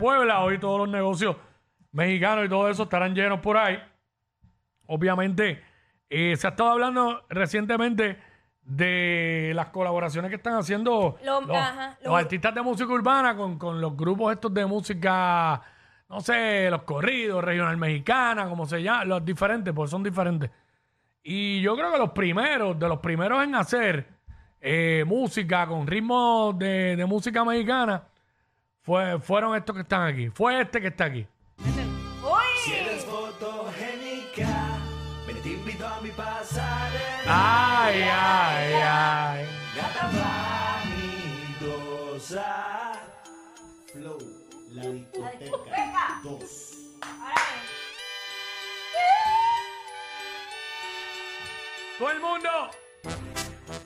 Puebla. Hoy todos los negocios mexicanos y todo eso estarán llenos por ahí. Obviamente, eh, se ha estado hablando recientemente de las colaboraciones que están haciendo Lo- los, ajá, los lo- artistas de música urbana con, con los grupos estos de música, no sé, los corridos, regional mexicana, como se llama, los diferentes, pues son diferentes. Y yo creo que los primeros, de los primeros en hacer eh, música con ritmo de, de música mexicana, fue, fueron estos que están aquí. Fue este que está aquí. Si eres fotogénica, y te invito a mi pasarela. Ay, ay, ay. Gata vanidosa. Flow, la discoteca 2. Todo el mundo.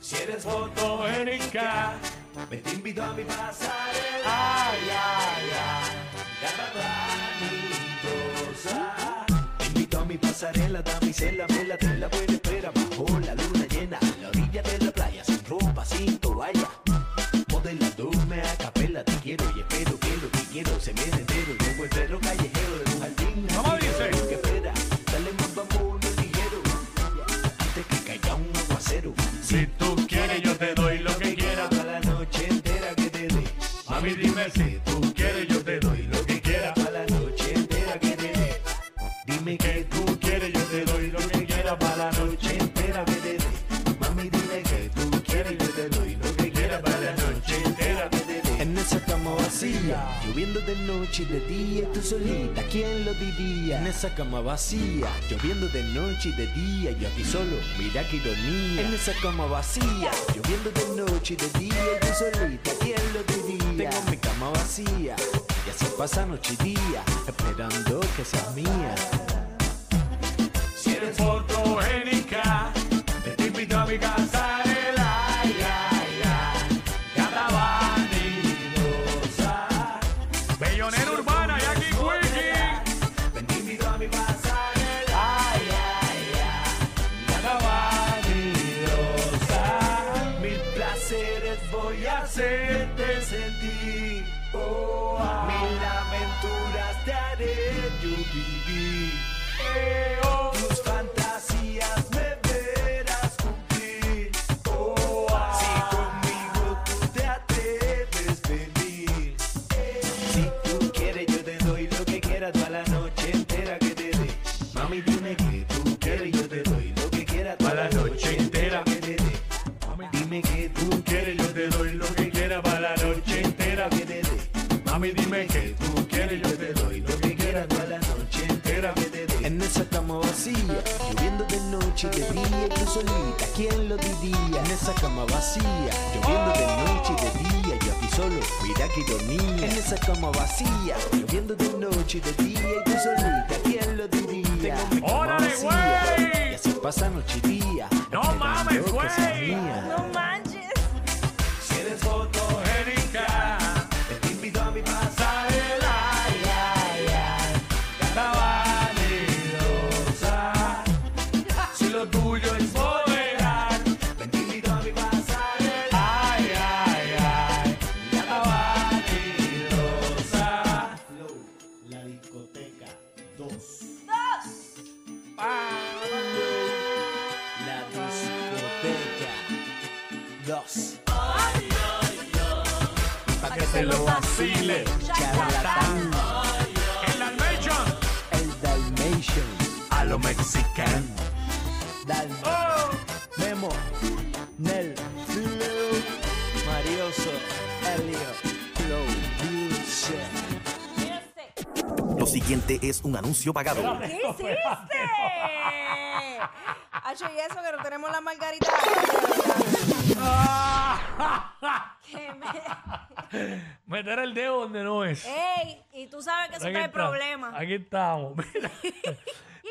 Si eres fotogénica, y te invito a mi pasarela. Ay, ay, ay. Te invito a mi pasarela, damisela, vela, te la buena espera. Bajo la luna llena, a la orilla de la playa, sin ropa, sin toalla. Esa cama vacía, lloviendo de noche y de día, yo aquí solo, mira qué ironía. En esa cama vacía, lloviendo de noche y de día, yo solita, ¿quién lo diría? Tengo mi cama vacía, y así pasa noche y día, esperando que seas mía. Si eres fotogénica, te invito a mi casa. Voy a hacerte sentir. Oh, ah. Mil aventuras te haré yo vivir. Eh, oh. Solita, ¿quién lo diría? En esa cama vacía, lloviendo de noche y de día, yo aquí solo, mira qué ironía. En esa cama vacía, lloviendo de noche y de día, y tú solita, ¿quién lo diría? ¡Órale, güey! y así pasa noche y día. No mames, que güey. No manches. 2. La discoteca 2. Pa' que se lo vacile. Siguiente es un anuncio pagado. ¿Qué hiciste? Hacho, y eso que no tenemos la margarita. Que me- Meter el dedo donde no es. Ey, y tú sabes que eso Aquí no es está. problema. Aquí estamos. Mira.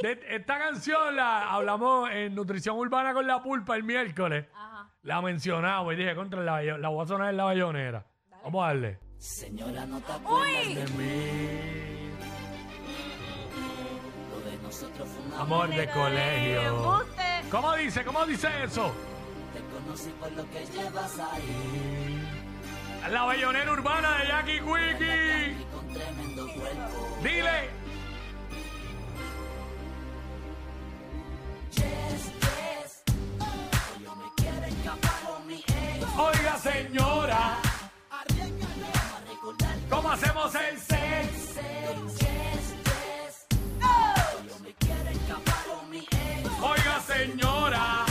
De esta canción la hablamos en Nutrición Urbana con la Pulpa el miércoles. Ajá. La mencionamos y dije, contra la, la voy a sonar en la bayonera. Vamos a darle. ¡Uy! De mí. Amor de colegio. Embuste. ¿Cómo dice? ¿Cómo dice eso? La bayonera urbana de Jackie Quickie. Dile. Oiga, señora. ¿Cómo hacemos el sex? Señora.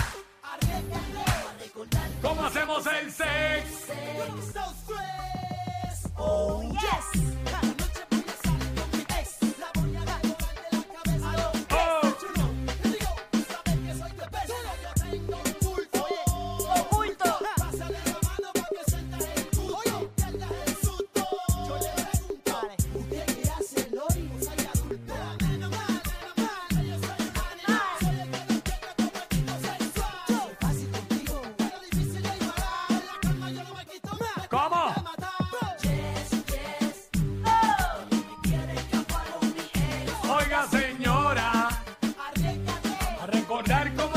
¿Cómo hacemos el sex? Oh, yes. Señora. A recordar cómo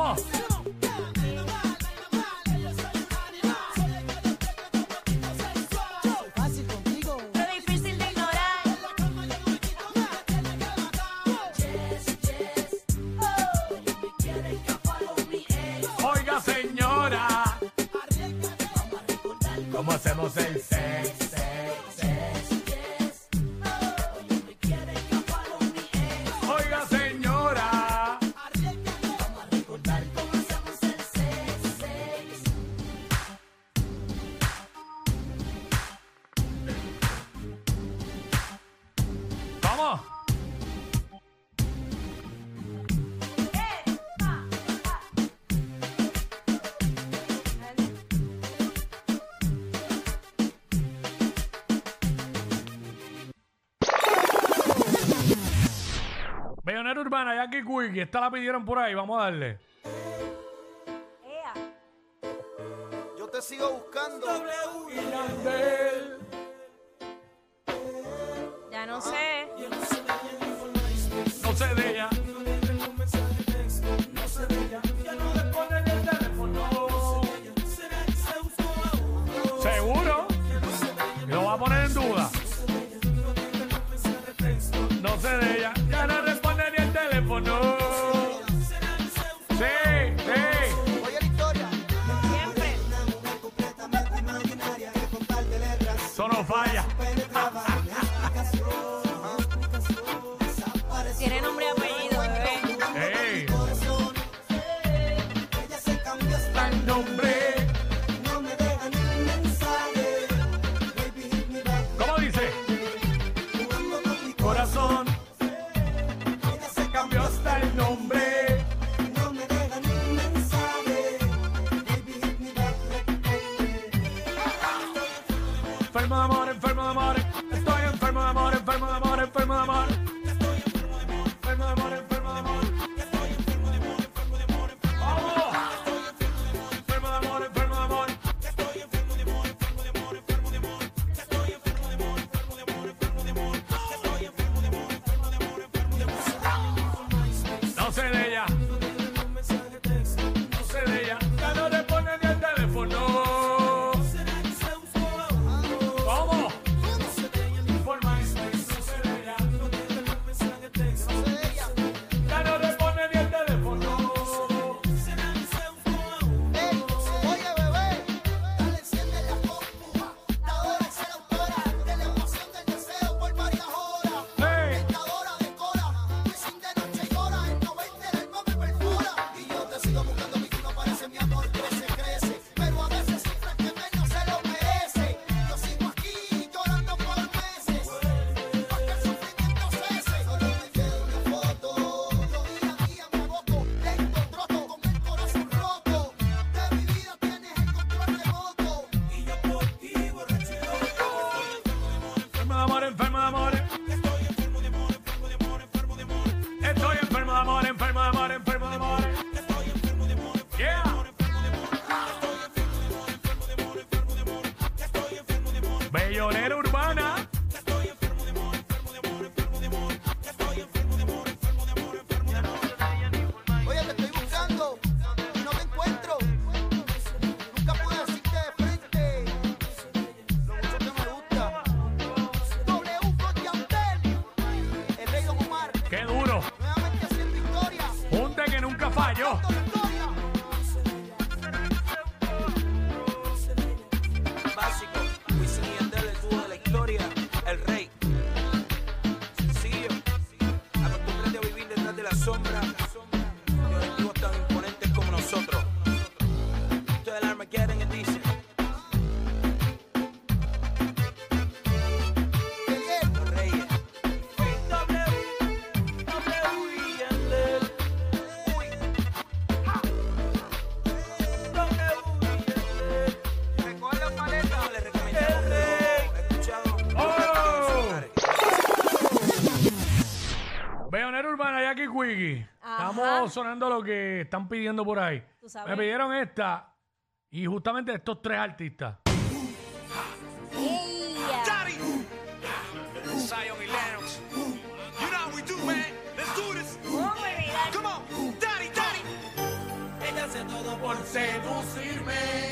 ¿Cómo? Qué Bellonera Urbana, Jackie Quickie, esta la pidieron por ahí, vamos a darle. Ea. Yo te sigo buscando. Ya no sé. No sé de ella. Bellonera la sombra de antiguos tan imponentes como nosotros. pidiendo por ahí. Me pidieron esta y justamente estos tres artistas. Por seducirme.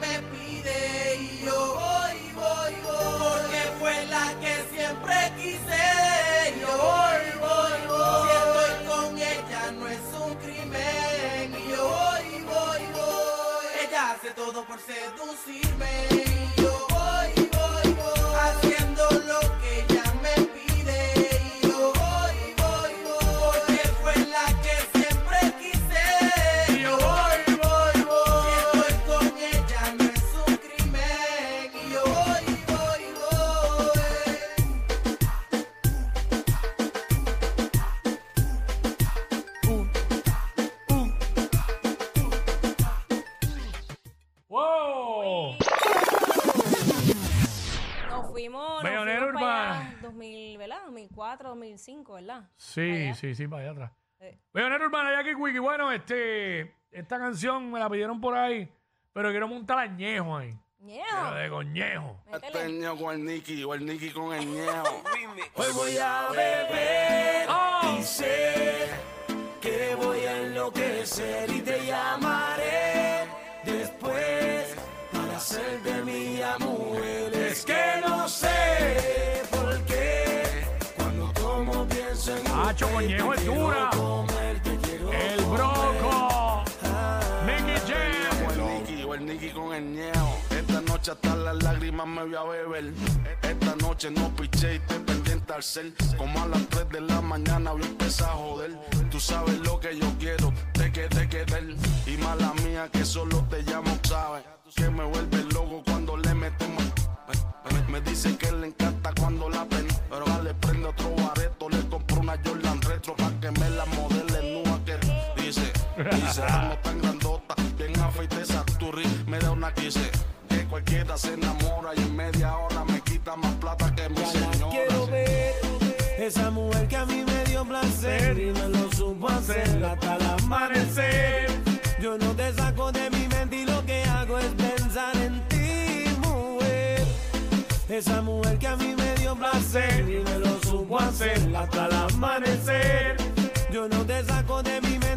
me pide y yo voy, voy, voy. Porque fue la que siempre quise. Yo voy, voy, voy. Si estoy con ella no es un crimen. Y yo voy, voy, voy. Ella hace todo por seducirme. 2004, 2005, ¿verdad? Sí, Allá. sí, sí, para allá atrás. Sí. Bayonera Urbana, Jackie Quickie. Bueno, este, esta canción me la pidieron por ahí, pero quiero montar añejo ahí. Ñeo, Pero de coñejo. métele. Peño con el Nicky o el Nicky con el ñeo. Hoy voy a beber ¡Oh! y sé que voy a enloquecer y te llamaré coñejo es dura. El broco. Nicky Jam. el Nicky con el. Esta noche hasta las lágrimas me voy a beber. Esta noche no piché y te pendiente al cel. Como a las 3 de la mañana voy a empezar a joder. Tú sabes lo que yo quiero, te que te quedar. Y mala mía que solo te llamo, sabes. Que me vuelve loco cuando le metemos. Me, me- me dice que le encanta Se enamora y en media hora me quita más plata que mi señora. Quiero ver esa mujer que a mí me dio placer y me lo supo hacer hasta el amanecer. Yo no te saco de mi mente y lo que hago es pensar en ti, mujer. Esa mujer que a mí me dio placer y me lo supo hacer hasta el amanecer. Yo no te saco de mi mente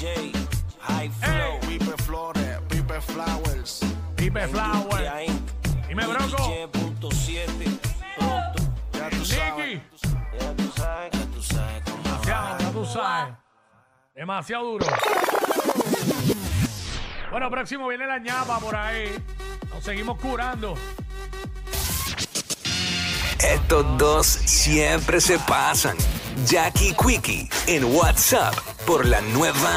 High Ey. Pipe Flores, Pipe Flowers. Pipe Flower. Dime, broco. Ya tú sabes. Nicky. Ya tú sabes, ya tú sabes Demasiado, ya tú sabes. Demasiado duro. Bueno, próximo viene la ñapa por ahí. Nos seguimos curando. Estos dos siempre se pasan. Jackie Quickie en WhatsApp por la nueva